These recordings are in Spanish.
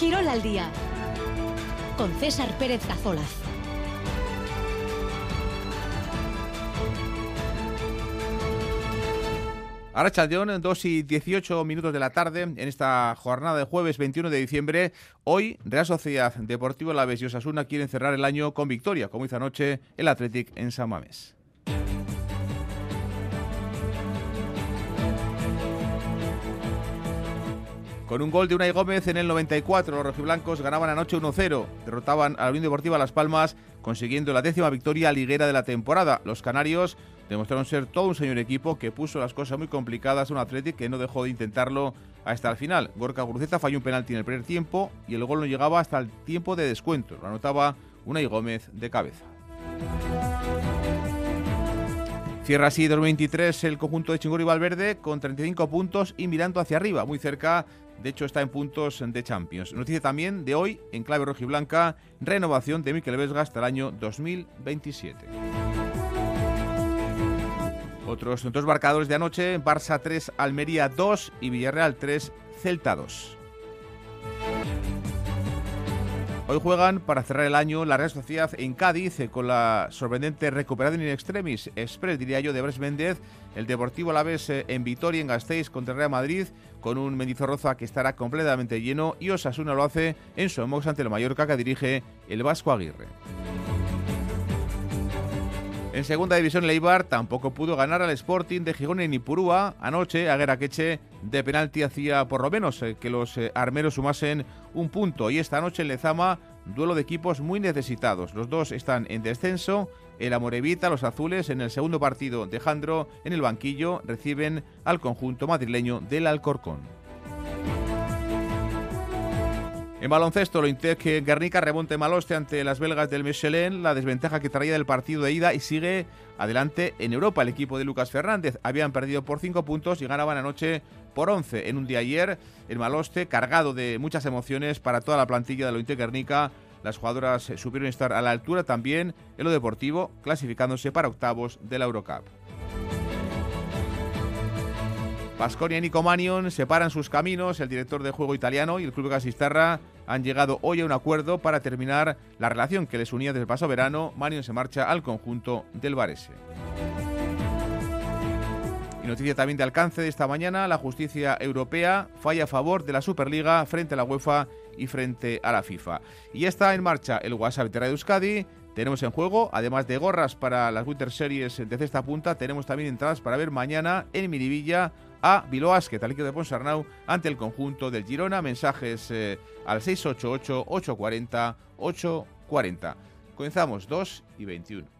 Quirol al día con César Pérez Cazolaz. Ahora Chaldeón, 2 y 18 minutos de la tarde, en esta jornada de jueves 21 de diciembre. Hoy, Real Sociedad Deportivo Laves y Osasuna quieren cerrar el año con victoria, como hizo anoche el Athletic en San Mamés. Con un gol de Unai Gómez en el 94, los rojiblancos ganaban anoche 1-0. Derrotaban a la Unión Deportiva Las Palmas, consiguiendo la décima victoria liguera de la temporada. Los canarios demostraron ser todo un señor equipo que puso las cosas muy complicadas a un Athletic que no dejó de intentarlo hasta el final. Gorka Guruceta falló un penalti en el primer tiempo y el gol no llegaba hasta el tiempo de descuento. Lo anotaba Unai Gómez de cabeza. Cierra así 2023 el conjunto de Chingurri Valverde con 35 puntos y mirando hacia arriba, muy cerca de hecho, está en puntos de Champions. Noticia también de hoy, en clave rojiblanca, renovación de Mikel Vesga hasta el año 2027. Otros dos marcadores de anoche, Barça 3, Almería 2 y Villarreal 3, Celta 2. Hoy juegan para cerrar el año la Real Sociedad en Cádiz con la sorprendente recuperación in extremis express, diría yo, de Bres Méndez, el Deportivo Alavés eh, en Vitoria, en Gasteiz, contra Real Madrid, con un Mendizorroza que estará completamente lleno y Osasuna lo hace en Somos ante el Mallorca que dirige el Vasco Aguirre. En segunda división, Leibar tampoco pudo ganar al Sporting de Gijón en Ipurúa. Anoche, Aguera Queche de penalti hacía por lo menos eh, que los eh, armeros sumasen un punto. Y esta noche en Lezama, duelo de equipos muy necesitados. Los dos están en descenso. El Amorevita, los azules, en el segundo partido de Jandro, en el banquillo, reciben al conjunto madrileño del Alcorcón. En baloncesto, lo que Guernica remonte Maloste ante las belgas del Michelin, la desventaja que traía del partido de ida y sigue adelante en Europa. El equipo de Lucas Fernández habían perdido por 5 puntos y ganaban anoche por 11 en un día ayer. El Maloste, cargado de muchas emociones para toda la plantilla de lo Guernica. Las jugadoras supieron estar a la altura también en lo deportivo, clasificándose para octavos de la Eurocup. Pasconia y Nico Manion separan sus caminos. El director de juego italiano y el club Gasistarra han llegado hoy a un acuerdo para terminar la relación que les unía desde el pasado verano. Manion se marcha al conjunto del Varese. Y noticia también de alcance de esta mañana, la justicia europea falla a favor de la Superliga frente a la UEFA y frente a la FIFA. Y está en marcha el WhatsApp de Euskadi. Tenemos en juego, además de gorras para las Winter Series de cesta punta, tenemos también entradas para ver mañana en Miribilla a Bilbao tal de Ponsarnau ante el conjunto del Girona. Mensajes eh, al 688-840-840. Comenzamos 2 y 21.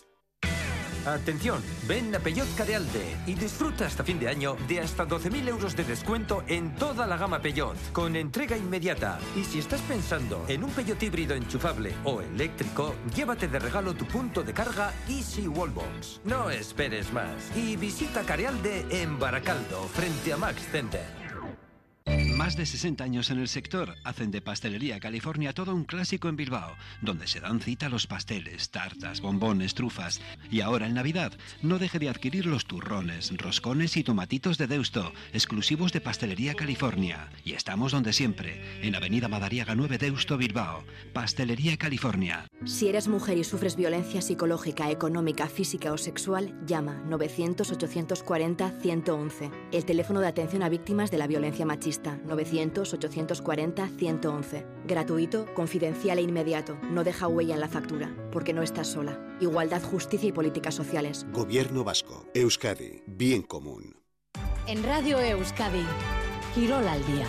Atención, ven a Peugeot Carealde y disfruta hasta fin de año de hasta 12.000 euros de descuento en toda la gama Peugeot, con entrega inmediata. Y si estás pensando en un Peugeot híbrido enchufable o eléctrico, llévate de regalo tu punto de carga Easy Wallbox. No esperes más y visita Carealde en Baracaldo, frente a Max Center. Más de 60 años en el sector hacen de Pastelería California todo un clásico en Bilbao, donde se dan cita los pasteles, tartas, bombones, trufas. Y ahora en Navidad, no deje de adquirir los turrones, roscones y tomatitos de Deusto, exclusivos de Pastelería California. Y estamos donde siempre, en Avenida Madariaga 9 Deusto, Bilbao. Pastelería California. Si eres mujer y sufres violencia psicológica, económica, física o sexual, llama 900-840-111, el teléfono de atención a víctimas de la violencia machista 900-840-111. Gratuito, confidencial e inmediato. No deja huella en la factura, porque no estás sola. Igualdad, justicia y políticas sociales. Gobierno Vasco. Euskadi. Bien común. En Radio Euskadi. Girol al día.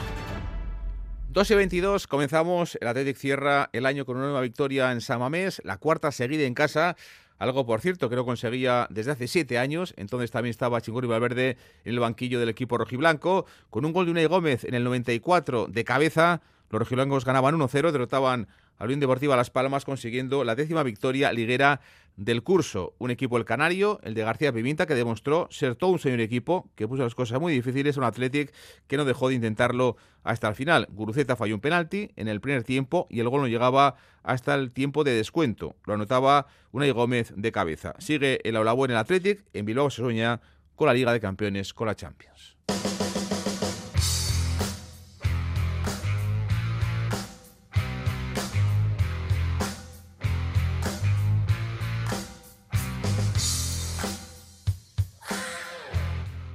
2 y 22, comenzamos. El Athletic cierra el año con una nueva victoria en Samamés, la cuarta seguida en casa algo, por cierto, que no conseguía desde hace siete años. Entonces también estaba Chingurri Valverde en el banquillo del equipo rojiblanco. Con un gol de Unai Gómez en el 94 de cabeza, los rojiblancos ganaban 1-0, derrotaban a Unión Deportiva Las Palmas consiguiendo la décima victoria liguera del curso. Un equipo el Canario, el de García Pimienta, que demostró ser todo un señor equipo, que puso las cosas muy difíciles, un Athletic que no dejó de intentarlo hasta el final. Guruceta falló un penalti en el primer tiempo y el gol no llegaba hasta el tiempo de descuento. Lo anotaba Unai Gómez de cabeza. Sigue el Aulabo en el Athletic, en Bilbao se sueña con la Liga de Campeones, con la Champions.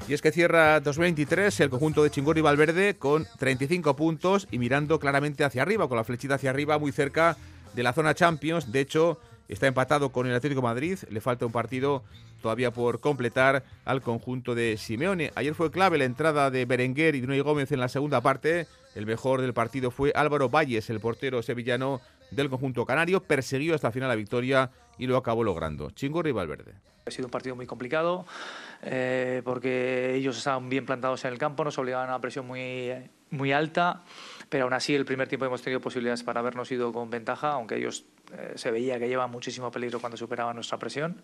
Y es que cierra 2023 el conjunto de Chingurri Valverde con 35 puntos y mirando claramente hacia arriba, con la flechita hacia arriba, muy cerca de la zona Champions. De hecho, está empatado con el Atlético Madrid. Le falta un partido todavía por completar al conjunto de Simeone. Ayer fue clave la entrada de Berenguer y de Gómez en la segunda parte. El mejor del partido fue Álvaro Valles, el portero sevillano del conjunto canario. Persiguió hasta el final la victoria y lo acabó logrando. Chingurri Valverde. Ha sido un partido muy complicado eh, porque ellos estaban bien plantados en el campo, nos obligaban a una presión muy, muy alta, pero aún así el primer tiempo hemos tenido posibilidades para habernos ido con ventaja, aunque ellos eh, se veía que llevan muchísimo peligro cuando superaban nuestra presión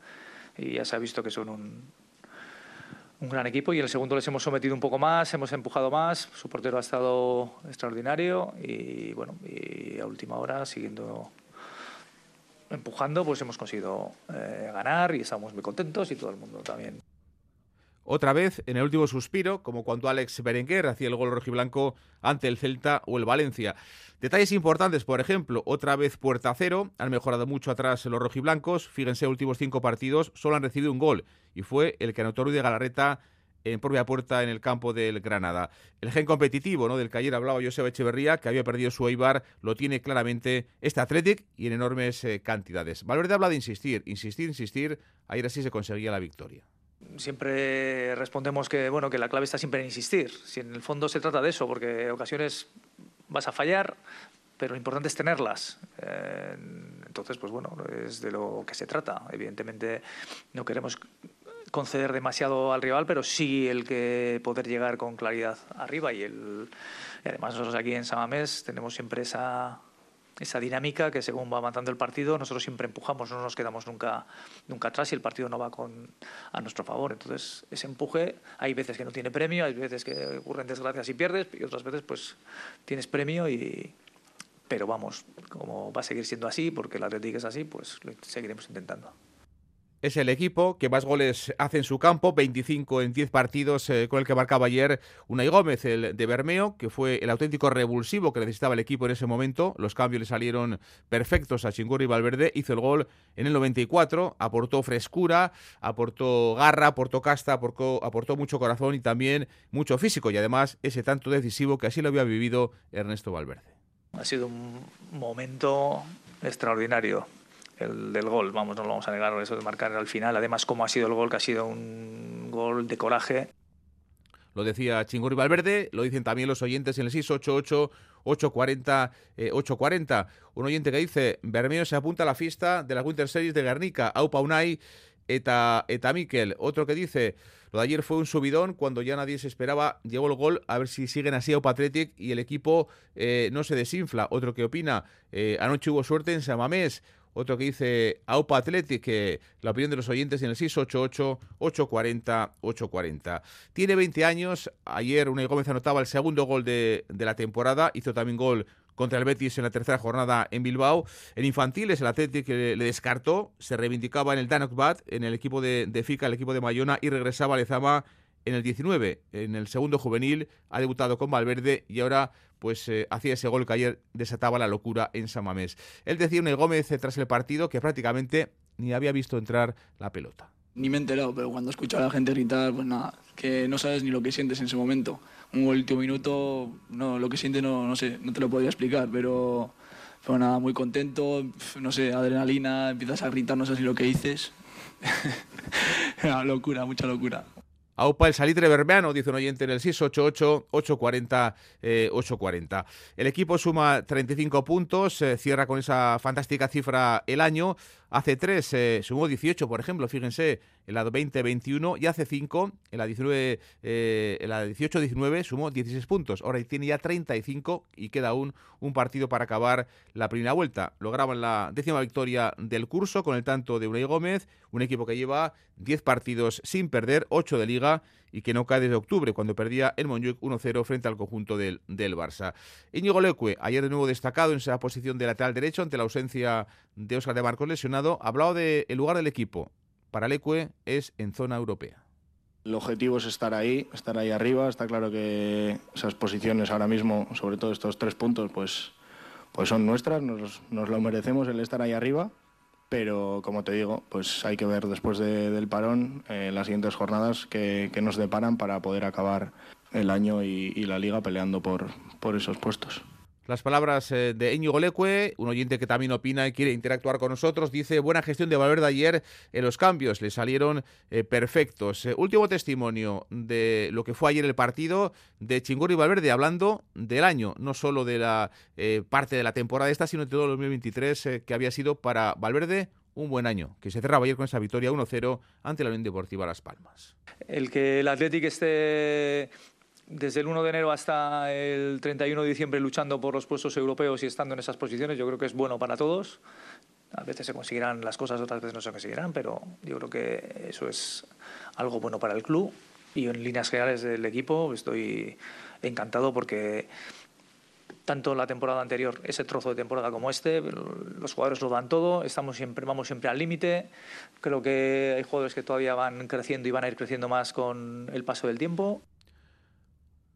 y ya se ha visto que son un, un gran equipo y en el segundo les hemos sometido un poco más, hemos empujado más, su portero ha estado extraordinario y bueno, y a última hora siguiendo empujando, pues hemos conseguido eh, ganar y estamos muy contentos y todo el mundo también. Otra vez en el último suspiro, como cuando Alex Berenguer hacía el gol rojiblanco ante el Celta o el Valencia. Detalles importantes, por ejemplo, otra vez puerta cero, han mejorado mucho atrás los rojiblancos, fíjense, últimos cinco partidos, solo han recibido un gol y fue el que anotó Ruiz de Galarreta en propia puerta en el campo del Granada. El gen competitivo ¿no? del que ayer hablaba Joseba Echeverría, que había perdido su Eibar, lo tiene claramente este Athletic y en enormes eh, cantidades. Valverde habla de insistir, insistir, insistir. Ayer así se conseguía la victoria. Siempre respondemos que bueno que la clave está siempre en insistir. Si en el fondo se trata de eso, porque ocasiones vas a fallar, pero lo importante es tenerlas. Eh, entonces, pues bueno, es de lo que se trata. Evidentemente, no queremos conceder demasiado al rival, pero sí el que poder llegar con claridad arriba y, el, además nosotros aquí en Samamés tenemos siempre esa, esa dinámica que según va avanzando el partido nosotros siempre empujamos, no nos quedamos nunca, nunca atrás y el partido no va con, a nuestro favor. Entonces ese empuje hay veces que no tiene premio, hay veces que ocurren desgracias y pierdes y otras veces pues tienes premio y... Pero vamos, como va a seguir siendo así, porque el Atlético es así, pues lo seguiremos intentando es el equipo que más goles hace en su campo, 25 en 10 partidos eh, con el que marcaba ayer Unai Gómez, el de Bermeo, que fue el auténtico revulsivo que necesitaba el equipo en ese momento. Los cambios le salieron perfectos a Chingurri Valverde, hizo el gol en el 94, aportó frescura, aportó garra, aportó casta, aportó, aportó mucho corazón y también mucho físico y además ese tanto decisivo que así lo había vivido Ernesto Valverde. Ha sido un momento extraordinario el del gol, vamos, no lo vamos a negar, eso de marcar al final, además como ha sido el gol, que ha sido un gol de coraje. Lo decía Chingurri Valverde, lo dicen también los oyentes en el 688 840 840. Un oyente que dice, Bermeo se apunta a la fiesta de la Winter Series de Guernica, Aupa Unai eta, eta Miquel. Otro que dice, lo de ayer fue un subidón cuando ya nadie se esperaba, llegó el gol, a ver si siguen así Aupa Athletic y el equipo eh, no se desinfla. Otro que opina, eh, anoche hubo suerte en Samamés. Otro que dice Aupa Athletic, que la opinión de los oyentes en el 688-840-840. Tiene 20 años. Ayer Unai Gómez anotaba el segundo gol de, la temporada. Hizo también gol contra el Betis en la tercera jornada en Bilbao. En infantiles, el Athletic le, descartó. Se reivindicaba en el Danok Bat, en el equipo de, de Fica, el equipo de Mayona, y regresaba a Lezama en el 19. En el segundo juvenil ha debutado con Valverde y ahora pues eh, hacía ese gol que ayer desataba la locura en San Mamés. Él decía un Gómez eh, tras el partido que prácticamente ni había visto entrar la pelota. Ni me he enterado, pero cuando escucho a la gente gritar, pues nada, que no sabes ni lo que sientes en ese momento. Un último minuto, no, lo que sientes no, no sé, no te lo podría explicar, pero fue nada, muy contento, no sé, adrenalina, empiezas a gritar, no sé si lo que dices. locura, mucha locura. Aupa el salitre bermeano, dice un oyente en el 688-840-840. Eh, el equipo suma 35 puntos, eh, cierra con esa fantástica cifra el año. Hace tres eh, sumó 18, por ejemplo, fíjense, en la 20-21 y hace cinco, en la 19, en la 18-19 sumó 16 puntos. Ahora tiene ya 35 y queda aún un partido para acabar la primera vuelta. Lograban la décima victoria del curso con el tanto de Unai Gómez, un equipo que lleva 10 partidos sin perder, 8 de liga y que no cae desde octubre, cuando perdía el Montjuic 1-0 frente al conjunto del, del Barça. Íñigo Leque, ayer de nuevo destacado en esa posición de lateral derecho ante la ausencia de Oscar de Marcos lesionado, ha hablado del lugar del equipo. Para Leque es en zona europea. El objetivo es estar ahí, estar ahí arriba. Está claro que esas posiciones ahora mismo, sobre todo estos tres puntos, pues, pues son nuestras, nos, nos lo merecemos el estar ahí arriba pero como te digo, pues hay que ver después del parón eh, las siguientes jornadas que, nos deparan para poder acabar el año y, la liga peleando por, por esos puestos. Las palabras eh, de Íñigo Leque, un oyente que también opina y quiere interactuar con nosotros, dice buena gestión de Valverde ayer en los cambios, le salieron eh, perfectos. Eh, último testimonio de lo que fue ayer el partido de Chingurri Valverde, hablando del año, no solo de la parte de la temporada esta, sino de todo el 2023 que había sido para Valverde un buen año, que se cerraba ayer con esa victoria 1-0 ante la Unión Deportiva Las Palmas. El que el Athletic esté desde el 1 de enero hasta el 31 de diciembre luchando por los puestos europeos y estando en esas posiciones, yo creo que es bueno para todos. A veces se conseguirán las cosas, otras veces no se conseguirán, pero yo creo que eso es algo bueno para el club. Y en líneas generales del equipo estoy encantado porque tanto la temporada anterior, ese trozo de temporada como este, los jugadores lo dan todo, estamos siempre, vamos siempre al límite. Creo que hay jugadores que todavía van creciendo y van a ir creciendo más con el paso del tiempo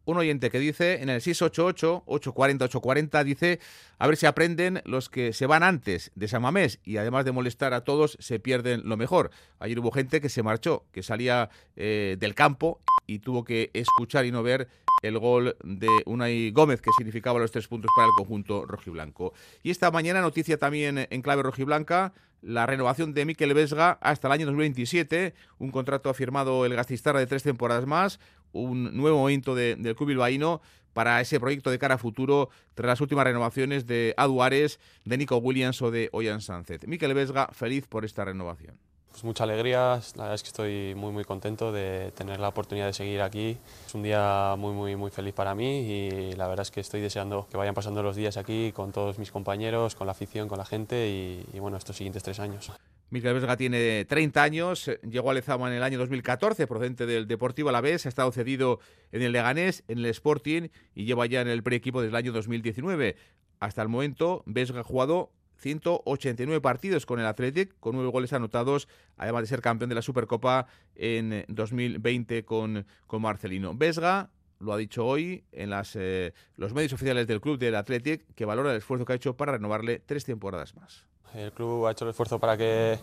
un oyente que dice en el 688-840-840, dice, a ver si aprenden los que se van antes de San Mamés y además de molestar a todos, se pierden lo mejor. Ayer hubo gente que se marchó, que salía eh, del campo y tuvo que escuchar y no ver el gol de Unai Gómez, que significaba los tres puntos para el conjunto rojiblanco. Y esta mañana, noticia también en clave rojiblanca, la renovación de Miquel Vesga hasta el año 2027, un contrato firmado el Gastistarra de tres temporadas más, un nuevo momento del club bilbaíno para ese proyecto de cara a futuro tras las últimas renovaciones de Aduares, de Nico Williams o de Oyan Sánchez. Miquel Vesga, feliz por esta renovación. Pues mucha alegría, la verdad es que estoy muy muy contento de tener la oportunidad de seguir aquí. Es un día muy muy muy feliz para mí y la verdad es que estoy deseando que vayan pasando los días aquí con todos mis compañeros, con la afición, con la gente y, y bueno, estos siguientes tres años. Miguel Vesga tiene 30 años, llegó a Lezama en el año 2014, procedente del Deportivo Alavés, ha estado cedido en el Leganés, en el Sporting y lleva ya en el pre-equipo desde el año 2019. Hasta el momento, Vesga ha jugado 189 partidos con el Athletic, con nueve goles anotados, además de ser campeón de la Supercopa en 2020 con, con Marcelino. Vesga lo ha dicho hoy en eh, los medios oficiales del club del Athletic, que valora el esfuerzo que ha hecho para renovarle tres temporadas más. El club ha hecho el esfuerzo para que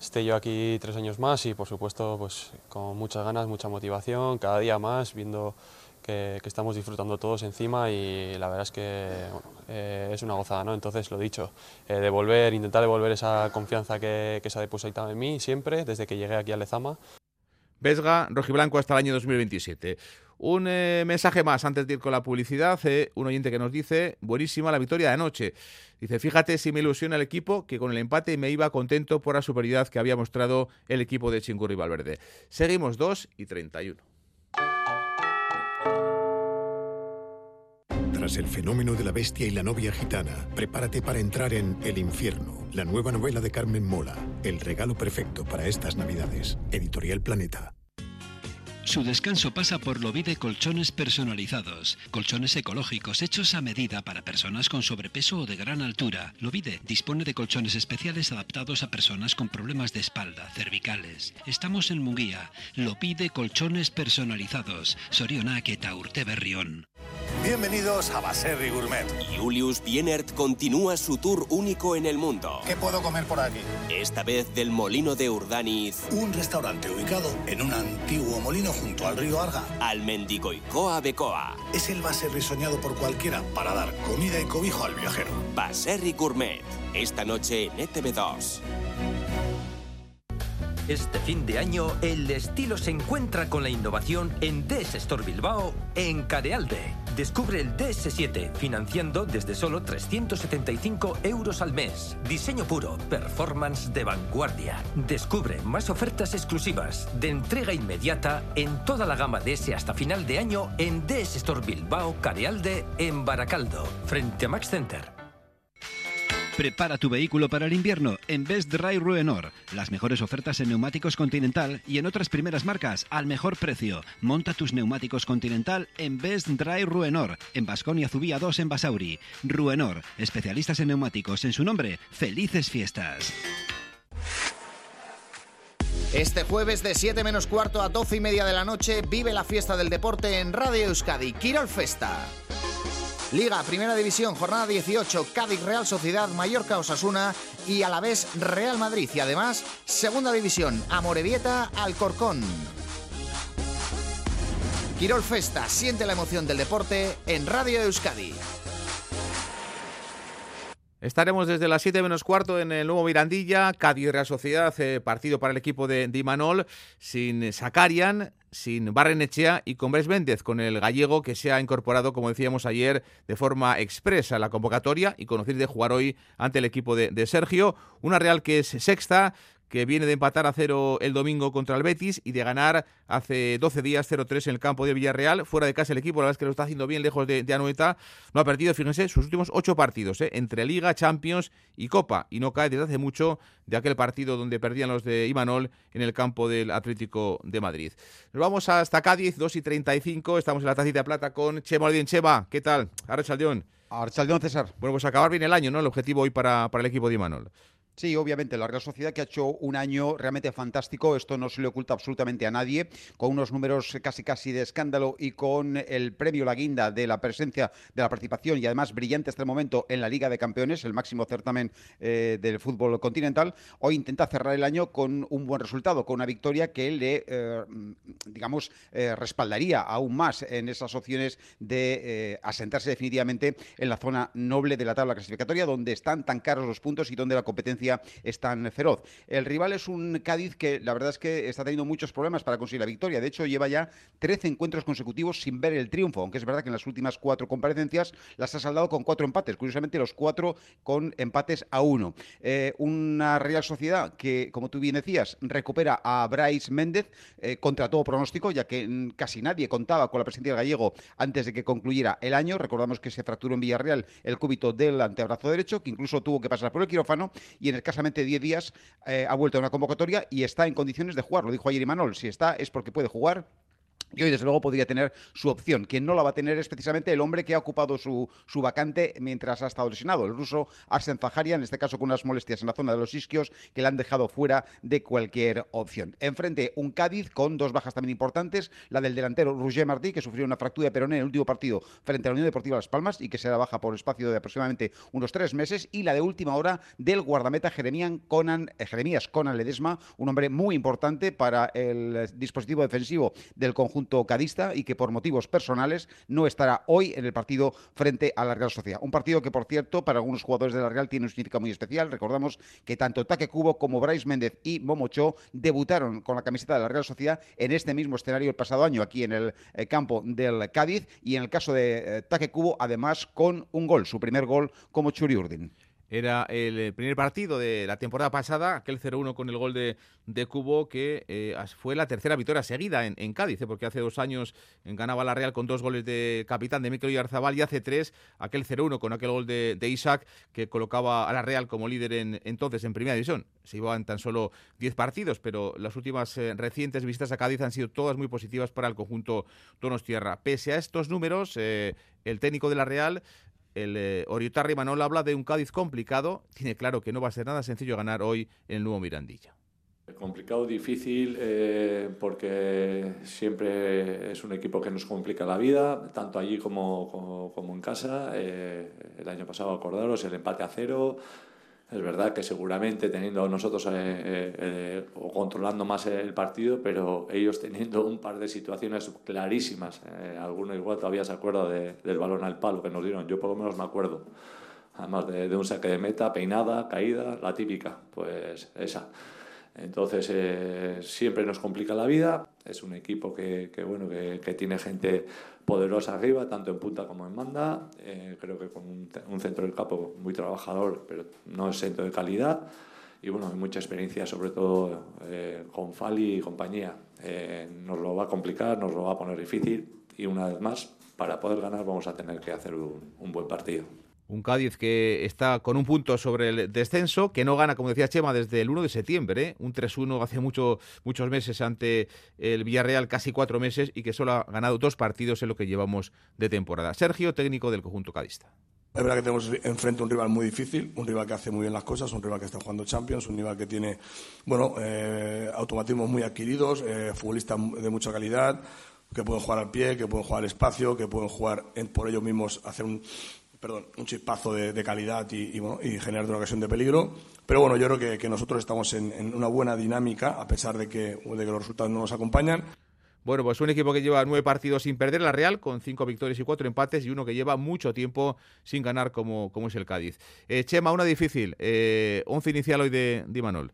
esté yo aquí tres años más y por supuesto pues con muchas ganas, mucha motivación, cada día más, viendo que, estamos disfrutando todos encima y la verdad es que eh, es una gozada, ¿no? Entonces lo dicho, eh, devolver, intentar devolver esa confianza que, se ha depositado en mí siempre desde que llegué aquí a Lezama. Vesga, rojiblanco hasta el año 2027. Un eh, mensaje más antes de ir con la publicidad. Un oyente que nos dice, buenísima la victoria de anoche. Dice, fíjate si me ilusiona el equipo, que con el empate me iba contento por la superioridad que había mostrado el equipo de Chingurri Valverde. Seguimos 2 y 31. Tras el fenómeno de la bestia y la novia gitana, prepárate para entrar en El infierno, la nueva novela de Carmen Mola, el regalo perfecto para estas navidades. Editorial Planeta. Su descanso pasa por Lovide Colchones Personalizados. Colchones ecológicos hechos a medida para personas con sobrepeso o de gran altura. Lovide dispone de colchones especiales adaptados a personas con problemas de espalda, cervicales. Estamos en Munguía. Lovide Colchones Personalizados. Sorionak eta Berrión. Bienvenidos a Baserri Gourmet. Julius Bienert continúa su tour único en el mundo. ¿Qué puedo comer por aquí? Esta vez del Molino de Urdaniz. Un restaurante ubicado en un antiguo molino junto al río Arga. Al Mendigoicoa Becoa. Es el Baserri soñado por cualquiera para dar comida y cobijo al viajero. Baserri Gourmet. Esta noche en ETV2. Este fin de año, el estilo se encuentra con la innovación en DS Store Bilbao en Carealde. Descubre el DS7 financiando desde solo 375 euros al mes. Diseño puro, performance de vanguardia. Descubre más ofertas exclusivas de entrega inmediata en toda la gama DS hasta final de año en DS Store Bilbao Carealde en Baracaldo, frente a Max Center. Prepara tu vehículo para el invierno en Best Dry Ruenor. Las mejores ofertas en neumáticos Continental y en otras primeras marcas al mejor precio. Monta tus neumáticos Continental en Best Dry Ruenor, en Basconia Zubía 2 en Basauri. Ruenor, especialistas en neumáticos. En su nombre, felices fiestas. Este jueves de 7 menos cuarto a 12 y media de la noche vive la fiesta del deporte en Radio Euskadi, Kirol Festa. Liga, Primera División, jornada 18, Cádiz, Real Sociedad, Mallorca, Osasuna y a la vez Real Madrid. Y además, Segunda División, Amorebieta, Alcorcón. Quirol Festa, siente la emoción del deporte en Radio Euskadi. Estaremos desde las 7 menos cuarto en el nuevo Mirandilla, Cádiz Real Sociedad, eh, partido para el equipo de, de Imanol, sin Sakarian, sin Barrenechea y con Bres Méndez, con el gallego que se ha incorporado, como decíamos ayer, de forma expresa a la convocatoria y conocido de jugar hoy ante el equipo de, de Sergio. Una Real que es sexta, que viene de empatar a cero el domingo contra el Betis y de ganar hace 12 días 0-3 en el campo de Villarreal. Fuera de casa el equipo, la verdad es que lo está haciendo bien lejos de, de Anoeta. No ha perdido, fíjense, sus últimos ocho partidos, ¿eh? entre Liga, Champions y Copa. Y no cae desde hace mucho de aquel partido donde perdían los de Imanol en el campo del Atlético de Madrid. Nos vamos hasta Cádiz, 2 y 35. Estamos en la tacita de plata con Chema Ordien. Chema, ¿qué tal? Arrachaldeón. Arrachaldeón, César. Bueno, pues acabar bien el año, ¿no? El objetivo hoy para, para el equipo de Imanol. Sí, obviamente, la Real Sociedad que ha hecho un año realmente fantástico, esto no se le oculta absolutamente a nadie, con unos números casi casi de escándalo y con el premio La Guinda de la presencia, de la participación y además brillante hasta el momento en la Liga de Campeones, el máximo certamen eh, del fútbol continental, hoy intenta cerrar el año con un buen resultado, con una victoria que le, eh, digamos, eh, respaldaría aún más en esas opciones de asentarse definitivamente en la zona noble de la tabla clasificatoria, donde están tan caros los puntos y donde la competencia es tan feroz. El rival es un Cádiz que la verdad es que está teniendo muchos problemas para conseguir la victoria. De hecho, lleva ya 13 encuentros consecutivos sin ver el triunfo, aunque es verdad que en las últimas cuatro comparecencias las ha saldado con cuatro empates. Curiosamente, los cuatro con empates a uno. Eh, una Real Sociedad que, como tú bien decías, recupera a Bryce Méndez eh, contra todo pronóstico, ya que casi nadie contaba con la presencia del gallego antes de que concluyera el año. Recordamos que se fracturó en Villarreal el cúbito del antebrazo derecho, que incluso tuvo que pasar por el quirófano y escasamente 10 días eh, ha vuelto a una convocatoria y está en condiciones de jugar. Lo dijo ayer Imanol, si está es porque puede jugar y hoy, desde luego, podría tener su opción. Quien no la va a tener es precisamente el hombre que ha ocupado su, su vacante mientras ha estado lesionado, el ruso Arsen Zaharia, en este caso con unas molestias en la zona de los isquios que le han dejado fuera de cualquier opción. Enfrente, un Cádiz con dos bajas también importantes, la del delantero Roger Martí, que sufrió una fractura de peroné en el último partido frente a la Unión Deportiva Las Palmas y que será baja por espacio de aproximadamente unos tres meses, y la de última hora del guardameta Conan, eh, Jeremías Conan Ledesma, un hombre muy importante para el dispositivo defensivo del conjunto cadista y que por motivos personales no estará hoy en el partido frente a la Real Sociedad. Un partido que, por cierto, para algunos jugadores de la Real tiene un significado muy especial. Recordamos que tanto Taque Cubo como Bryce Méndez y Momocho debutaron con la camiseta de la Real Sociedad en este mismo escenario el pasado año, aquí en el eh, campo del Cádiz, y en el caso de eh, Taque Cubo, además con un gol, su primer gol como Churi Urdin. Era el primer partido de la temporada pasada, aquel 0-1 con el gol de, de Cubo, que eh, fue la tercera victoria seguida en, Cádiz, ¿eh? porque hace dos años ganaba la Real con dos goles de capitán de Mikel Oyarzabal y hace tres aquel 0-1 con aquel gol de, Isaac que colocaba a la Real como líder en, entonces en Primera División. Se iban tan solo 10 partidos, pero las últimas eh, recientes visitas a Cádiz han sido todas muy positivas para el conjunto Tierra. Pese a estos números, eh, el técnico de la Real el eh, Oriotarri Manol habla de un Cádiz complicado. Tiene claro que no va a ser nada sencillo ganar hoy el nuevo Mirandilla. Complicado, difícil, eh, porque siempre es un equipo que nos complica la vida, tanto allí como, como, como en casa. Eh, el año pasado, acordaros, el empate a cero. Es verdad que seguramente teniendo nosotros eh, eh, o controlando más el partido, pero ellos teniendo un par de situaciones clarísimas. Eh, alguno igual todavía se acuerda de, del balón al palo que nos dieron. Yo por lo menos me acuerdo. Además de, de, un saque de meta, peinada, caída, la típica. Pues esa. Entonces, eh, siempre nos complica la vida. Es un equipo que, que bueno, que, que, tiene gente poderosa arriba, tanto en punta como en manda. Eh, creo que con un, un, centro del campo muy trabajador, pero no centro de calidad. Y bueno, hay mucha experiencia, sobre todo eh, con Fali y compañía. Eh, nos lo va a complicar, nos lo va a poner difícil. Y una vez más, para poder ganar, vamos a tener que hacer un, un buen partido. Un Cádiz que está con un punto sobre el descenso, que no gana, como decía Chema, desde el 1 de septiembre. ¿eh? Un 3-1 hace mucho, muchos meses ante el Villarreal, casi cuatro meses, y que solo ha ganado dos partidos en lo que llevamos de temporada. Sergio, técnico del conjunto cadista. Es verdad que tenemos enfrente un rival muy difícil, un rival que hace muy bien las cosas, un rival que está jugando Champions, un rival que tiene bueno, eh, automatismos muy adquiridos, eh, futbolistas de mucha calidad, que pueden jugar al pie, que pueden jugar al espacio, que pueden jugar por ellos mismos, hacer un, perdón, un chispazo de, de calidad y, generar una ocasión de peligro. Pero bueno, yo creo que, nosotros estamos en, una buena dinámica, a pesar de que, de que los resultados no nos acompañan. Bueno, pues un equipo que lleva nueve partidos sin perder, la Real, con cinco victorias y cuatro empates, y uno que lleva mucho tiempo sin ganar, como, como es el Cádiz. Eh, Chema, una difícil. Eh, once inicial hoy de Dimanol.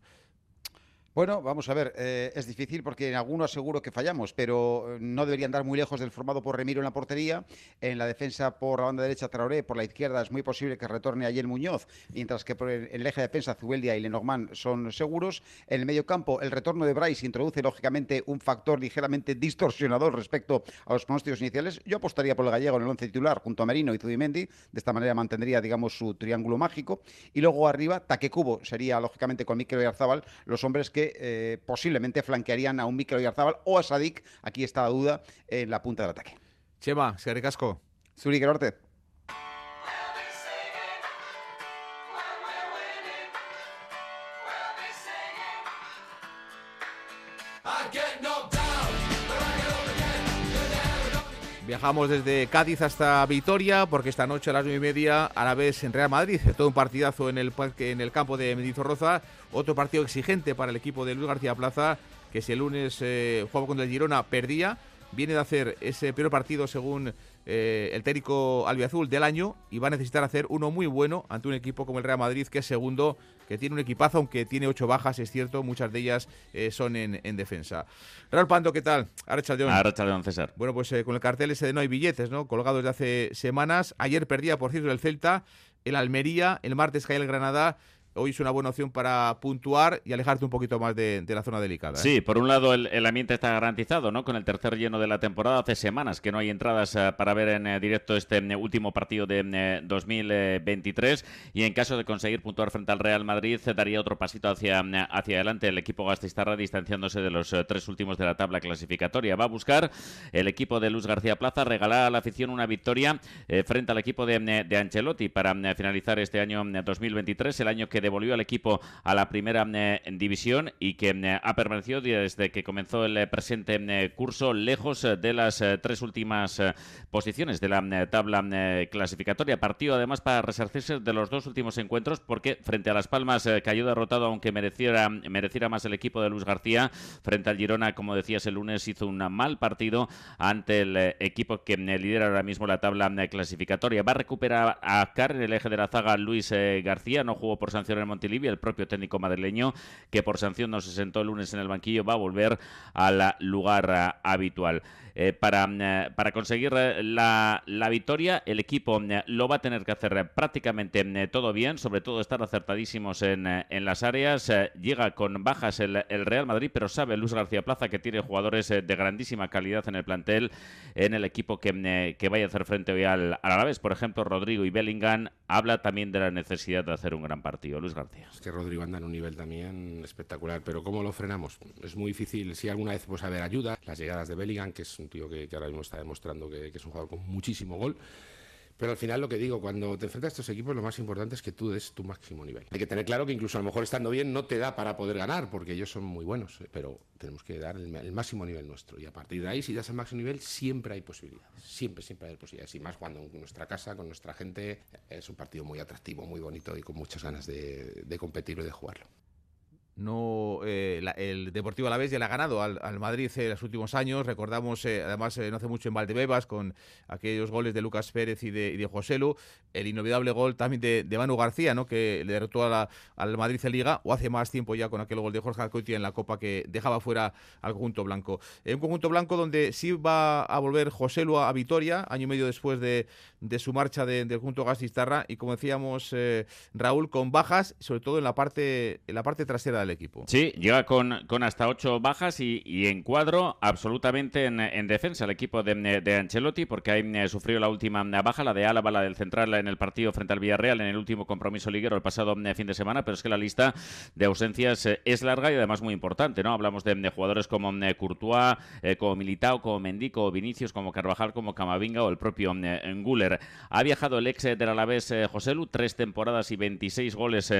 Bueno, vamos a ver, eh, es difícil porque en algunos seguro que fallamos, pero no debería andar muy lejos del formado por Remiro en la portería. En la defensa por la banda derecha Traoré, por la izquierda es muy posible que retorne ayer Muñoz, mientras que por el, el eje de defensa Zubeldia y Lenormand son seguros. En el medio campo, el retorno de Bryce introduce lógicamente un factor ligeramente distorsionador respecto a los pronósticos iniciales. Yo apostaría por el gallego en el once titular junto a Merino y Zubimendi, de esta manera mantendría, digamos, su triángulo mágico. Y luego arriba, Taquecubo sería lógicamente con Mikel Oyarzabal los hombres que que eh, posiblemente flanquearían a un Mikel Oyarzabal o a Sadik, aquí está la duda, en la punta del ataque. Chema, Casco. Zuri Ortez. Viajamos desde Cádiz hasta Vitoria porque esta noche a las nueve y media a la vez en Real Madrid, todo un partidazo en el, en el campo de Mendizorroza, otro partido exigente para el equipo de Luis García Plaza, que si el lunes eh, contra el Girona perdía, viene de hacer ese peor partido según eh, el técnico albiazul del año y va a necesitar hacer uno muy bueno ante un equipo como el Real Madrid que es segundo, que tiene un equipazo aunque tiene ocho bajas, es cierto, muchas de ellas eh, son en, en, defensa. Real Pando, ¿qué tal? Arrachaldeón, César. Bueno, pues eh, con el cartel ese de no hay billetes, ¿no? Colgados de hace semanas. Ayer perdía, por cierto, el Celta, el Almería, el martes cae el Granada hoy es una buena opción para puntuar y alejarte un poquito más de, de la zona delicada. ¿eh? Sí, por un lado el, el, ambiente está garantizado, ¿no? Con el tercer lleno de la temporada. Hace semanas que no hay entradas uh, para ver en uh, directo este uh, último partido de 2023 y en caso de conseguir puntuar frente al Real Madrid daría otro pasito hacia, hacia adelante el equipo gastistarra distanciándose de los tres últimos de la tabla clasificatoria. Va a buscar el equipo de Luz García Plaza regalar a la afición una victoria eh, frente al equipo de, de Ancelotti para finalizar este año 2023, el año que devolvió al equipo a la primera eh, división y que eh, ha permanecido desde que comenzó el eh, presente curso lejos de las tres últimas posiciones de la tabla clasificatoria. Partido además para resarcirse de los dos últimos encuentros porque frente a Las Palmas cayó derrotado aunque mereciera, mereciera más el equipo de Luis García. Frente al Girona, como decías el lunes, hizo un mal partido ante el equipo que lidera ahora mismo la tabla clasificatoria. Va a recuperar a Car en el eje de la zaga Luis García, no jugó por sanción en Montilivia, el propio técnico madrileño, que por sanción no se sentó el lunes en el banquillo, va a volver al lugar uh, habitual. Eh, para, uh, para conseguir la, la, victoria, el equipo uh, lo va a tener que hacer prácticamente todo bien, sobre todo estar acertadísimos en, en las áreas. llega con bajas el, el, Real Madrid, pero sabe Luis García Plaza que tiene jugadores de grandísima calidad en el plantel, en el equipo que, que vaya a hacer frente hoy al, al Alavés. Por ejemplo, Rodrigo y Bellingham habla también de la necesidad de hacer un gran partido. Luis García. Es que Rodrigo anda en un nivel también espectacular, pero ¿cómo lo frenamos? Es muy difícil. Si alguna vez pues haber ayuda, las llegadas de Bellingham, que es un tío que, ahora mismo está demostrando que, es un jugador con muchísimo gol. Pero al final lo que digo, cuando te enfrentas a estos equipos, lo más importante es que tú des tu máximo nivel. Hay que tener claro que incluso a lo mejor estando bien no te da para poder ganar, porque ellos son muy buenos, pero tenemos que dar el, el máximo nivel nuestro. Y a partir de ahí, si das el máximo nivel, siempre hay posibilidades. Siempre, siempre hay posibilidades. Y más cuando en nuestra casa, con nuestra gente, es un partido muy atractivo, muy bonito y con muchas ganas de, de competir y de jugarlo. No eh, el Deportivo Alavés ya le ha ganado al, Madrid en los últimos años. Recordamos, además, no hace mucho en Valdebebas con aquellos goles de Lucas Pérez y de, y de Joselu. El inolvidable gol también de, de Manu García, ¿no? que le derrotó al Madrid en Liga, o hace más tiempo ya con aquel gol de Jorge Alcoitia en la Copa que dejaba fuera al conjunto blanco. un conjunto blanco donde sí va a volver José Lu a Vitoria, año y medio después de, su marcha del conjunto Gasistarra, y como decíamos, eh, Raúl, con bajas, sobre todo en la parte, en la parte trasera del equipo. Sí, llega con, con hasta ocho bajas y, en cuadro absolutamente en, defensa el equipo de, Ancelotti, porque ha eh, sufrido la última baja, la de Álava, la del central en el partido frente al Villarreal, en el último compromiso liguero el pasado eh, fin de semana, pero es que la lista de ausencias es larga y además muy importante, ¿no? Hablamos de, jugadores como Courtois, como Militao, como Mendy, como Vinicius, como Carvajal, como Camavinga o el propio Guller. Ha viajado el ex del Alavés José Lu, tres temporadas y 26 goles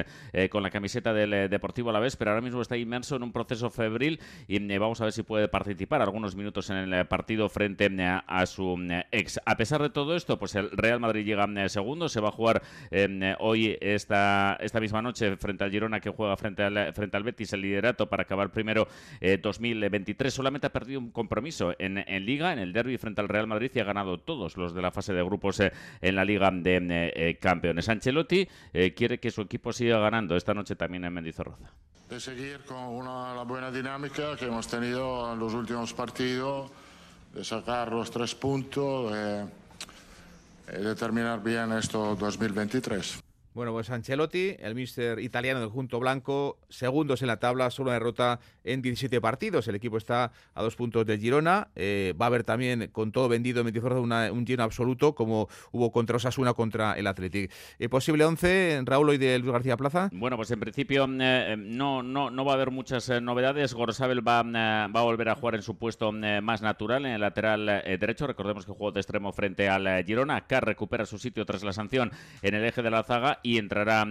con la camiseta del Deportivo Alavés, pero ahora mismo está inmerso en un proceso febril y vamos a ver si puede participar algunos minutos en el partido frente a su ex. A pesar de todo esto, pues el Real Madrid llega segundo, se va a jugar hoy esta, esta misma noche frente al Girona que juega frente al, frente al Betis el liderato para acabar primero 2023. Eh, Solamente ha perdido un compromiso en, Liga, en el derby frente al Real Madrid y ha ganado todos los de la fase de grupos eh, en la Liga de eh, Campeones. Ancelotti quiere que su equipo siga ganando esta noche también en Mendizorroza. De seguir con una, la buena dinámica que hemos tenido en los últimos partidos, de sacar los tres puntos y de terminar bien esto 2023. Bueno, pues Ancelotti, el míster italiano del Junto Blanco, segundos en la tabla, solo una derrota en 17 partidos. El equipo está a dos puntos del Girona. Eh, va a haber también, con todo vendido en una, un lleno absoluto, como hubo contra Osasuna contra el Athletic. ¿El posible 11, Raúl, hoy de Luis García Plaza? Bueno, pues en principio eh, no, no, no va a haber muchas eh, novedades. Gorsabel va, va a volver a jugar en su puesto más natural, en el lateral derecho. Recordemos que jugó de extremo frente al Girona. Carr recupera su sitio tras la sanción en el eje de la zaga y entrará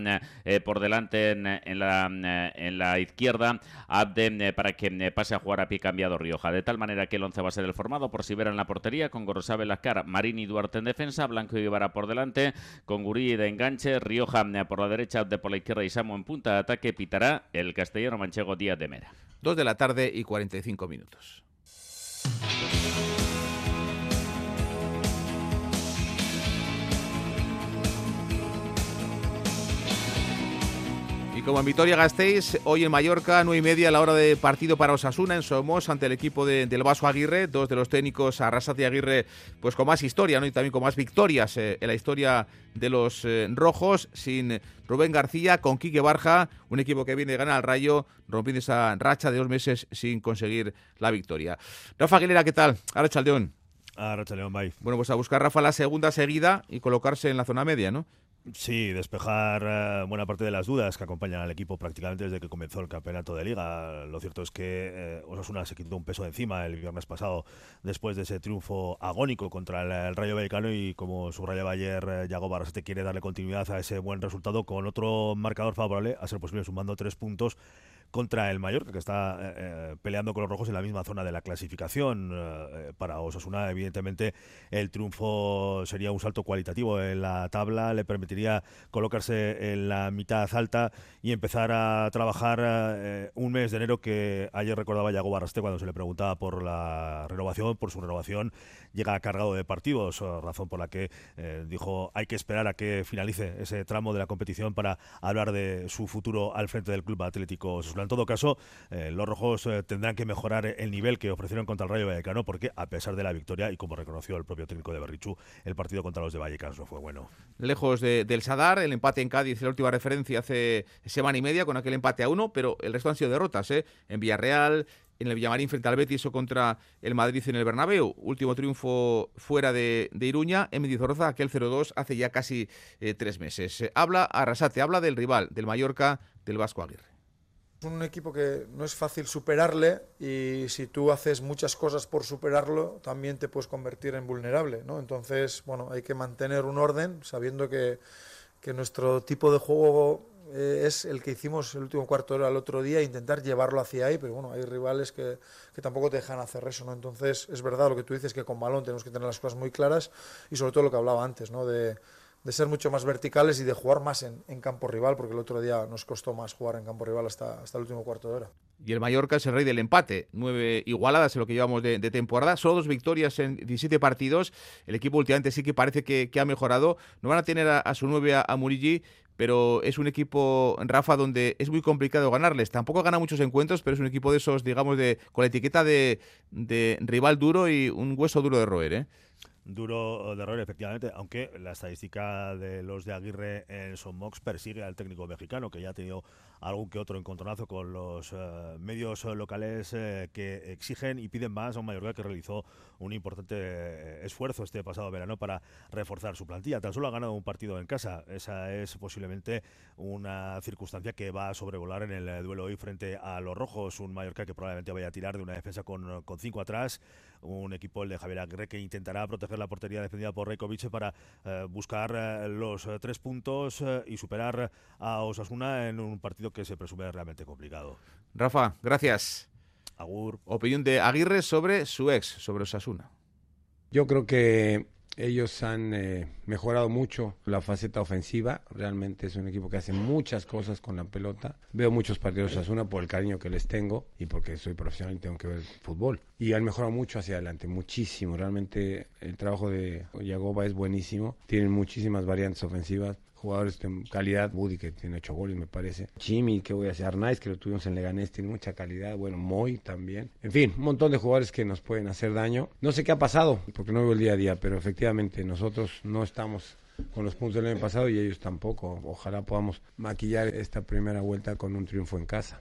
eh, por delante en, la, en la izquierda Abde eh, para que eh, pase a jugar a pie cambiado Rioja. De tal manera que el 11 va a ser el formado por Sibera en la portería, con Gorosabel Lascar, Marín y Duarte en defensa, Blanco y Guevara por delante, con Gurí de enganche, Rioja por la derecha, Abde por la izquierda y Samu en punta de ataque, pitará el castellano manchego Díaz de Mera. Dos de la tarde y 45 minutos. Y como en Vitoria-Gasteiz, hoy en Mallorca, nueve y media, a la hora de partido para Osasuna en Somos, ante el equipo del Vaso Aguirre, dos de los técnicos, Arrasate y Aguirre, pues con más historia, ¿no? Y también con más victorias eh, en la historia de los eh, rojos, sin Rubén García, con Quique Barja, un equipo que viene de ganar al Rayo, rompiendo esa racha de dos meses sin conseguir la victoria. Rafa Aguilera, ¿qué tal? Ahora Chaldeón. Ahora Chaldeón, bye. Bueno, pues a buscar Rafa la segunda seguida y colocarse en la zona media, ¿no? Sí, despejar eh, buena parte de las dudas que acompañan al equipo prácticamente desde que comenzó el campeonato de liga. Lo cierto es que eh, Osasuna se quitó un peso encima el viernes pasado después de ese triunfo agónico contra el, Rayo Vallecano y como subrayaba ayer eh, Yago Barrasete quiere darle continuidad a ese buen resultado con otro marcador favorable a ser posible sumando tres puntos contra el Mallorca, que está eh, eh, peleando con los rojos en la misma zona de la clasificación. Eh, para Osasuna, evidentemente, el triunfo sería un salto cualitativo en la tabla, le permitiría colocarse en la mitad alta y empezar a trabajar un mes de enero que ayer recordaba Yago Barraste cuando se le preguntaba por la renovación, por su renovación llega cargado de partidos, razón por la que eh, dijo hay que esperar a que finalice ese tramo de la competición para hablar de su futuro al frente del Club Atlético En todo caso, eh, los rojos eh, tendrán que mejorar el nivel que ofrecieron contra el Rayo Vallecano porque a pesar de la victoria y como reconoció el propio técnico de Berrichú, el partido contra los de Vallecano no fue bueno. Lejos del Sadar, el empate en Cádiz, la última referencia hace semana y media con aquel empate a uno, pero el resto han sido derrotas, ¿eh? En Villarreal, en el Villamarín frente al Betis o contra el Madrid en el Bernabéu. Último triunfo fuera de, de Iruña, en Mendizorroza, aquel 0-2 hace ya casi tres meses. Habla Arrasate, habla del rival, del Mallorca, del Vasco Aguirre. Un equipo que no es fácil superarle y si tú haces muchas cosas por superarlo, también te puedes convertir en vulnerable, ¿no? Entonces, bueno, hay que mantener un orden sabiendo que, que nuestro tipo de juego eh, es el que hicimos el último cuarto de hora el otro día, intentar llevarlo hacia ahí, pero bueno, hay rivales que, que, tampoco te dejan hacer eso, ¿no? Entonces, es verdad lo que tú dices, que con balón tenemos que tener las cosas muy claras y sobre todo lo que hablaba antes, ¿no? De, de ser mucho más verticales y de jugar más en, en, campo rival, porque el otro día nos costó más jugar en campo rival hasta, hasta el último cuarto de hora. Y el Mallorca es el rey del empate, nueve igualadas en lo que llevamos de, temporada, solo dos victorias en 17 partidos. El equipo últimamente sí que parece que, ha mejorado. No van a tener a, su nueve a, a pero es un equipo, Rafa, donde es muy complicado ganarles. Tampoco gana muchos encuentros, pero es un equipo de esos, digamos, de con la etiqueta de, de rival duro y un hueso duro de roer, ¿eh? Duro de roer, efectivamente, aunque la estadística de los de Aguirre en Mox persigue al técnico mexicano, que ya ha tenido algún que otro encontronazo con los uh, medios locales uh, que exigen y piden más a un Mallorca que realizó un importante esfuerzo este pasado verano para reforzar su plantilla. Tan solo ha ganado un partido en casa. Esa es posiblemente una circunstancia que va a sobrevolar en el duelo hoy frente a los rojos. Un Mallorca que probablemente vaya a tirar de una defensa con cinco atrás. Un equipo, el de Javier Aguirre, que intentará proteger la portería defendida por Rekovic para buscar los tres puntos y superar a Osasuna en un partido que se presume realmente complicado. Rafa, gracias. Agur. Opinión de Aguirre sobre su ex, sobre Osasuna. Yo creo que ellos han eh, mejorado mucho la faceta ofensiva. Realmente es un equipo que hace muchas cosas con la pelota. Veo muchos partidos de Osasuna por el cariño que les tengo y porque soy profesional y tengo que ver fútbol. Y han mejorado mucho hacia adelante, muchísimo. Realmente el trabajo de Yagoba es buenísimo. Tienen muchísimas variantes ofensivas jugadores de calidad, Buddy que tiene ocho goles me parece, Jimmy que voy a hacer, Arnaiz que lo tuvimos en Leganés, tiene mucha calidad, bueno, Moy también, en fin, un montón de jugadores que nos pueden hacer daño. No sé qué ha pasado, porque no veo el día a día, pero efectivamente nosotros no estamos con los puntos del año pasado y ellos tampoco. Ojalá podamos maquillar esta primera vuelta con un triunfo en casa.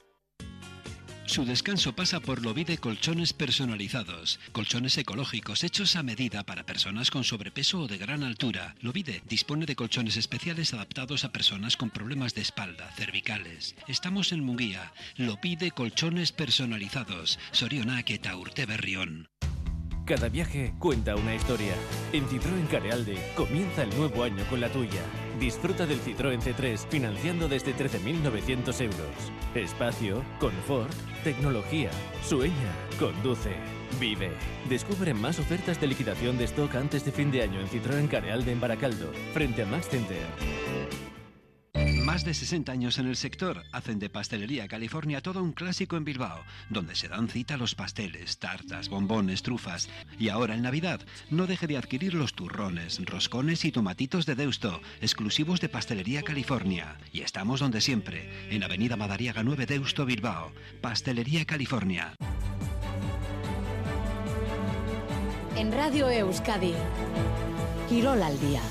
Su descanso pasa por Lovide Colchones Personalizados. Colchones ecológicos hechos a medida para personas con sobrepeso o de gran altura. Lovide dispone de colchones especiales adaptados a personas con problemas de espalda, cervicales. Estamos en Munguía. Lovide Colchones Personalizados. Sorionak eta Urte Berrión. Cada viaje cuenta una historia. En Citroën Carealde comienza el nuevo año con la tuya. Disfruta del Citroën C3 financiando desde 13.900 euros. Espacio, confort, tecnología. Sueña, conduce, vive. Descubre más ofertas de liquidación de stock antes de fin de año en Citroën Carealde en Baracaldo, frente a Max Center. Más de 60 años en el sector hacen de Pastelería California todo un clásico en Bilbao, donde se dan cita los pasteles, tartas, bombones, trufas. Y ahora en Navidad, no deje de adquirir los turrones, roscones y tomatitos de Deusto, exclusivos de Pastelería California. Y estamos donde siempre, en Avenida Madariaga 9 Deusto, Bilbao. Pastelería California. En Radio Euskadi, Quirol al día.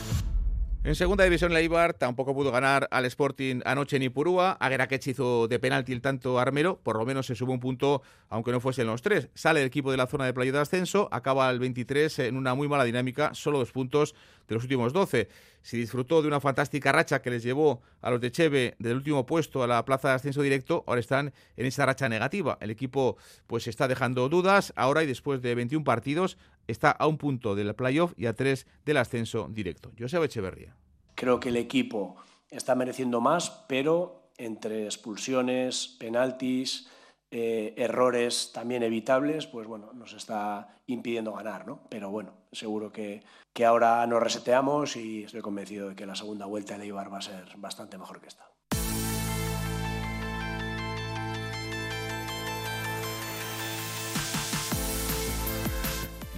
En segunda división, la Ibar tampoco pudo ganar al Sporting anoche ni Purúa. Agueraquech hizo de penalti el tanto Armero, por lo menos se sube un punto, aunque no fuesen los tres. Sale el equipo de la zona de playa de ascenso, acaba el 23 en una muy mala dinámica, solo dos puntos de los últimos 12. Se disfrutó de una fantástica racha que les llevó a los de Cheve del último puesto a la plaza de ascenso directo, ahora están en esa racha negativa. El equipo pues está dejando dudas, ahora y después de 21 partidos está a un punto del playoff y a tres del ascenso directo. Joseba Echeverría. Creo que el equipo está mereciendo más, pero entre expulsiones, penaltis, eh, errores también evitables, pues bueno, nos está impidiendo ganar, ¿no? Pero bueno, seguro que, que ahora nos reseteamos y estoy convencido de que la segunda vuelta de Eibar va a ser bastante mejor que esta.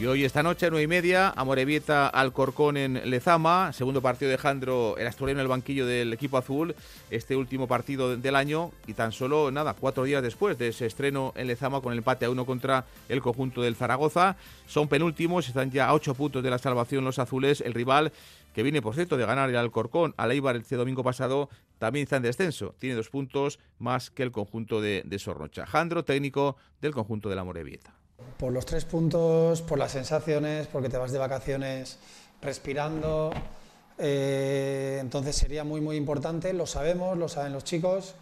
Y hoy esta noche, nueve y media, Amorebieta Alcorcón en Lezama, segundo partido de Jandro, el asturiano en el banquillo del equipo azul, este último partido del año y tan solo, nada, cuatro días después de ese estreno en Lezama con el empate a uno contra el conjunto del Zaragoza. Son penúltimos, están ya a ocho puntos de la salvación los azules, el rival que viene, por cierto, de ganar el Alcorcón a Eibar este domingo pasado, también está en descenso. Tiene dos puntos más que el conjunto de, de Sornocha. Jandro, técnico del conjunto de la Morevieta. Por los tres puntos, por las sensaciones, porque te vas de vacaciones respirando. Eh, entonces sería muy, muy importante, lo sabemos, lo saben los chicos,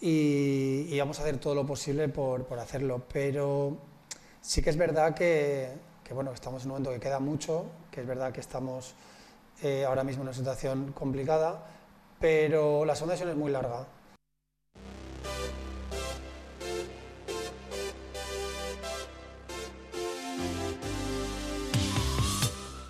y, vamos a hacer todo lo posible por, por, hacerlo. Pero sí que es verdad que, que, bueno, estamos en un momento que queda mucho, que es verdad que estamos eh, ahora mismo en una situación complicada, pero la segunda es muy larga.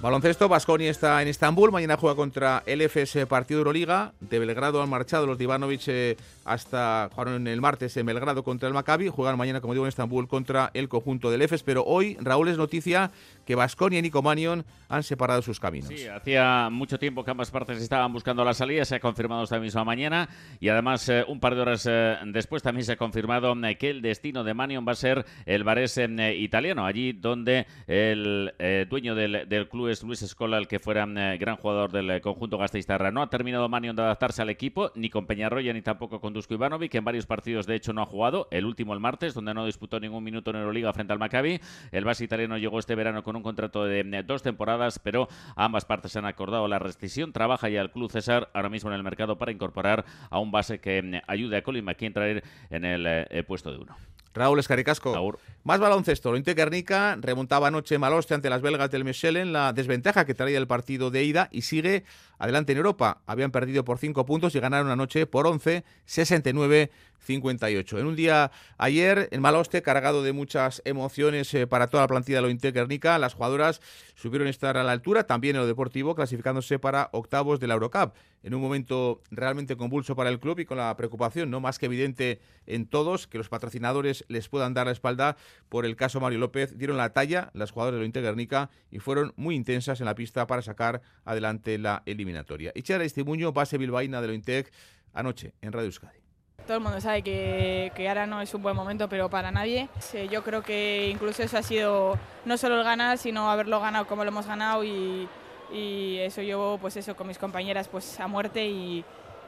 Baloncesto, Basconi está en Estambul, mañana juega contra el FS Partido Euroliga. De Belgrado han marchado los Ivanovic eh, hasta jugaron el martes en Belgrado contra el Maccabi, juegan mañana, como digo, en Estambul contra el conjunto del EFES, pero hoy, Raúl, es noticia que Basconi y Nico Manion han separado sus caminos. Sí, hacía mucho tiempo que ambas partes estaban buscando la salida, se ha confirmado esta misma mañana. Y además eh, un par de horas eh, después también se ha confirmado que el destino de Manion va a ser el Varese italiano, allí donde el dueño del, del club Luis Escola, el que fuera eh, gran jugador del eh, conjunto gasteiztarra. No ha terminado Manion de adaptarse al equipo, ni con Peñarroya, ni tampoco con Dusko Ivanovic, que en varios partidos de hecho no ha jugado. El último el martes, donde no disputó ningún minuto en Euroliga frente al Maccabi. El base italiano llegó este verano con un contrato de eh, dos temporadas, pero ambas partes han acordado la rescisión. Trabaja ya el Club César ahora mismo en el mercado para incorporar a un base que ayude a Colin McKean a traer en el puesto de uno. Raúl Escaricasco. Más baloncesto. Lo Guernica remontaba anoche Maloste ante las belgas del Michelen la desventaja que traía el partido de ida y sigue adelante en Europa. Habían perdido por 5 puntos y ganaron anoche por 11, 69 58. En un día ayer, en Maloste, cargado de muchas emociones eh, para toda la plantilla de lo Guernica, las jugadoras supieron estar a la altura, también en lo deportivo, clasificándose para octavos de la Eurocup. En un momento realmente convulso para el club y con la preocupación no más que evidente en todos que los patrocinadores les puedan dar la espalda por el caso Mario López, dieron la talla las jugadoras de lo Guernica y fueron muy intensas en la pista para sacar adelante la eliminatoria. Y Chara Estimuño, base bilbaína de lo Intec, anoche en Radio Euskadi. Todo el mundo sabe que, que, ahora no es un buen momento, pero para nadie. Yo creo que incluso eso ha sido no solo el ganar, sino haberlo ganado como lo hemos ganado y, y eso yo pues eso con mis compañeras pues a muerte y,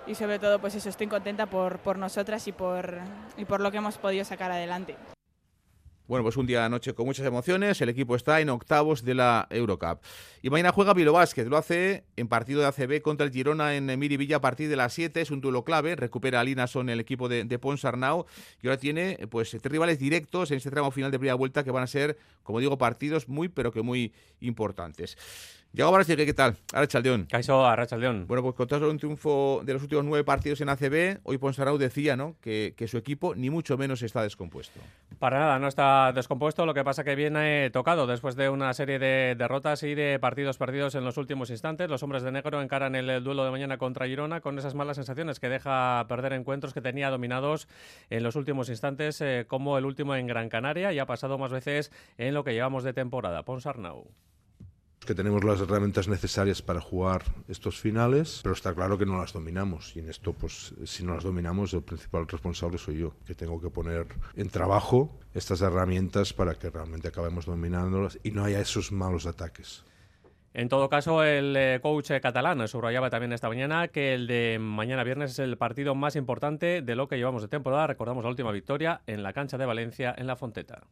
y sobre todo pues eso estoy contenta por, por nosotras y por, y por lo que hemos podido sacar adelante. Bueno, pues un día anoche con muchas emociones. El equipo está en octavos de la Eurocup. Y mañana juega Vilo Vázquez. Lo hace en partido de ACB contra el Girona en Miribilla a partir de las 7. Es un duelo clave. Recupera a Linason el equipo de, de Ponsarnau. Y ahora tiene pues tres rivales directos en este tramo final de primera vuelta que van a ser, como digo, partidos muy, pero que muy importantes. Llegó Barasique, ¿qué tal? Arrachaldeón. Caiso, Arrachaldeón. Bueno, pues con un triunfo de los últimos nueve partidos en ACB, hoy Ponsarau decía ¿no? que, su equipo ni mucho menos está descompuesto. Para nada, no está descompuesto, lo que pasa que viene tocado después de una serie de derrotas y de partidos perdidos en los últimos instantes. Los hombres de negro encaran el duelo de mañana contra Girona con esas malas sensaciones que deja perder encuentros que tenía dominados en los últimos instantes, eh, como el último en Gran Canaria y ha pasado más veces en lo que llevamos de temporada. Ponsarnau que tenemos las herramientas necesarias para jugar estos finales, pero está claro que no las dominamos. Y en esto, pues, si no las dominamos, el principal responsable soy yo, que tengo que poner en trabajo estas herramientas para que realmente acabemos dominándolas y no haya esos malos ataques. En todo caso, el eh, coach catalán subrayaba también esta mañana que el de mañana viernes es el partido más importante de lo que llevamos de temporada. Recordamos la última victoria en la cancha de Valencia en la Fonteta.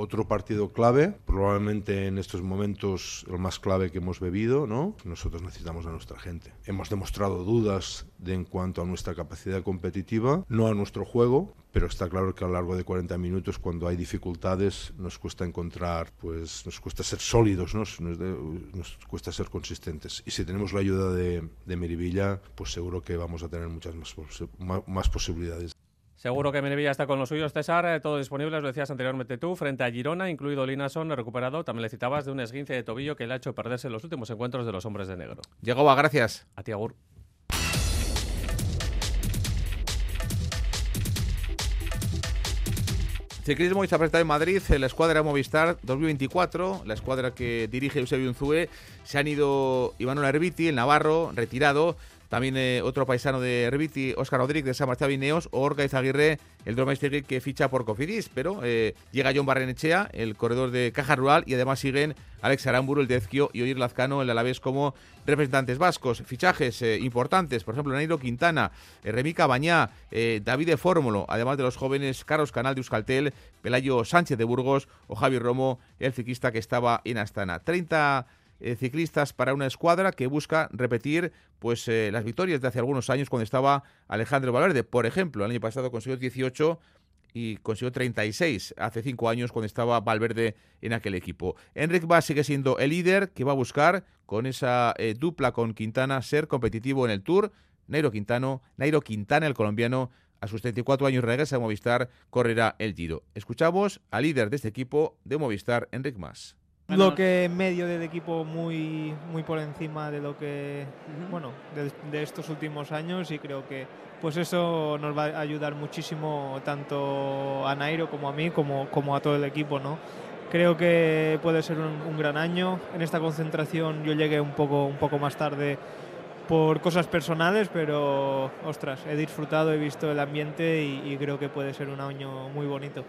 Otro partido clave, probablemente en estos momentos el más clave que hemos bebido, ¿no? Nosotros necesitamos a nuestra gente. Hemos demostrado dudas de en cuanto a nuestra capacidad competitiva, no a nuestro juego, pero está claro que a lo largo de 40 minutos, cuando hay dificultades, nos cuesta encontrar, pues nos cuesta ser sólidos, ¿no? nos, cuesta ser consistentes. Y si tenemos la ayuda de, de Merivilla, pues seguro que vamos a tener muchas más, más posibilidades. Seguro que Menevilla está con los suyos, César. Eh, todo disponible, lo decías anteriormente tú, frente a Girona, incluido Linason, recuperado. También le citabas de un esguince de tobillo que le ha hecho perderse los últimos encuentros de los hombres de negro. Llegó, gracias. A ti, Agur. Ciclismo y se en Madrid, la escuadra Movistar 2024, la escuadra que dirige Eusebio Unzúe, se han ido Iván Herbiti, el Navarro, retirado, también eh, otro paisano de Herbiti, Óscar Rodríguez, de San Martín Vineos, o Orga Izaguirre, el domestic que ficha por Cofidis. Pero eh, llega John Barrenechea, el corredor de Caja Rural, y además siguen Alex Aramburu, el de Ezquio, y Oyer Lazcano, el Alavés, como representantes vascos. Fichajes eh, importantes, por ejemplo, Nairo Quintana, Remica Bañá, David de Fórmulo, además de los jóvenes Carlos Canal de Euskaltel, Pelayo Sánchez de Burgos o Javi Romo, el ciclista que estaba en Astana. 30 eh, ciclistas para una escuadra que busca repetir pues eh, las victorias de hace algunos años cuando estaba Alejandro Valverde. Por ejemplo, el año pasado consiguió 18 y consiguió 36 hace cinco años cuando estaba Valverde en aquel equipo. Enric Mas sigue siendo el líder que va a buscar con esa eh, dupla con Quintana ser competitivo en el Tour. Nairo Quintano, Nairo Quintana, el colombiano, a sus 34 años regresa a Movistar, correrá el Giro. Escuchamos al líder de este equipo de Movistar, Enric Mas. Lo que medio del equipo muy, muy por encima de lo que, bueno, de, de, estos últimos años y creo que pues eso nos va a ayudar muchísimo tanto a Nairo como a mí como, como a todo el equipo, ¿no? Creo que puede ser un, un, gran año. En esta concentración yo llegué un poco, un poco más tarde por cosas personales, pero ostras, he disfrutado, he visto el ambiente y, y creo que puede ser un año muy bonito.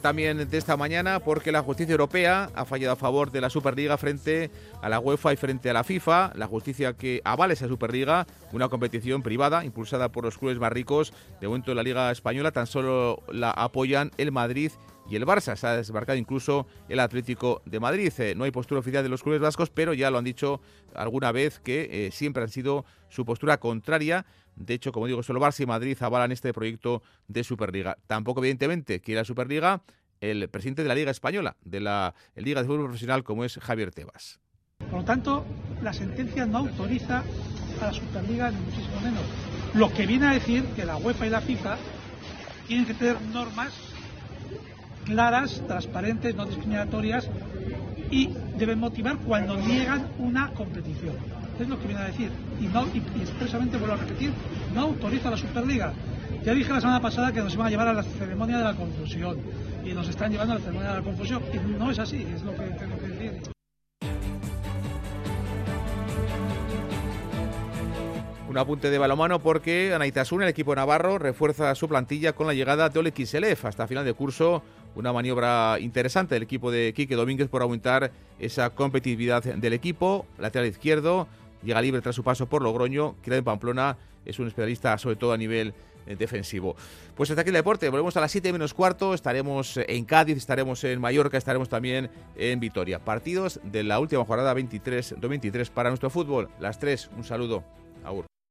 También de esta mañana porque la justicia europea ha fallado a favor de la Superliga frente a la UEFA y frente a la FIFA. La justicia que avala esa Superliga, una competición privada impulsada por los clubes más ricos. De momento en la Liga Española tan solo la apoyan el Madrid y el Barça. Se ha desbarcado incluso el Atlético de Madrid. Eh, no hay postura oficial de los clubes vascos, pero ya lo han dicho alguna vez que eh, siempre han sido su postura contraria. De hecho, como digo, solo Barça y Madrid avalan este proyecto de Superliga. Tampoco, evidentemente, quiere la Superliga el presidente de la Liga Española, de la Liga de Fútbol Profesional, como es Javier Tebas. Por lo tanto, la sentencia no autoriza a la Superliga ni muchísimo menos. Lo que viene a decir que la UEFA y la FIFA tienen que tener normas claras, transparentes, no discriminatorias y deben motivar cuando niegan una competición. Es lo que viene a decir. Y, no, y, expresamente vuelvo a repetir, no autoriza la Superliga. Ya dije la semana pasada que nos iban a llevar a la ceremonia de la confusión y nos están llevando a la ceremonia de la confusión. Y no es así, es lo que tengo que decir. Un apunte de balomano porque Anaitasuna, el equipo navarro, refuerza su plantilla con la llegada de Ole Kiselev hasta final de curso. Una maniobra interesante del equipo de Quique Domínguez por aumentar esa competitividad del equipo. Lateral izquierdo, llega libre tras su paso por Logroño. Queda en Pamplona, es un especialista sobre todo a nivel eh, defensivo. Pues hasta aquí el deporte. Volvemos a las 7 menos cuarto. Estaremos en Cádiz, estaremos en Mallorca, estaremos también en Vitoria. Partidos de la última jornada 23-23 para nuestro fútbol. Las 3. Un saludo. Aur.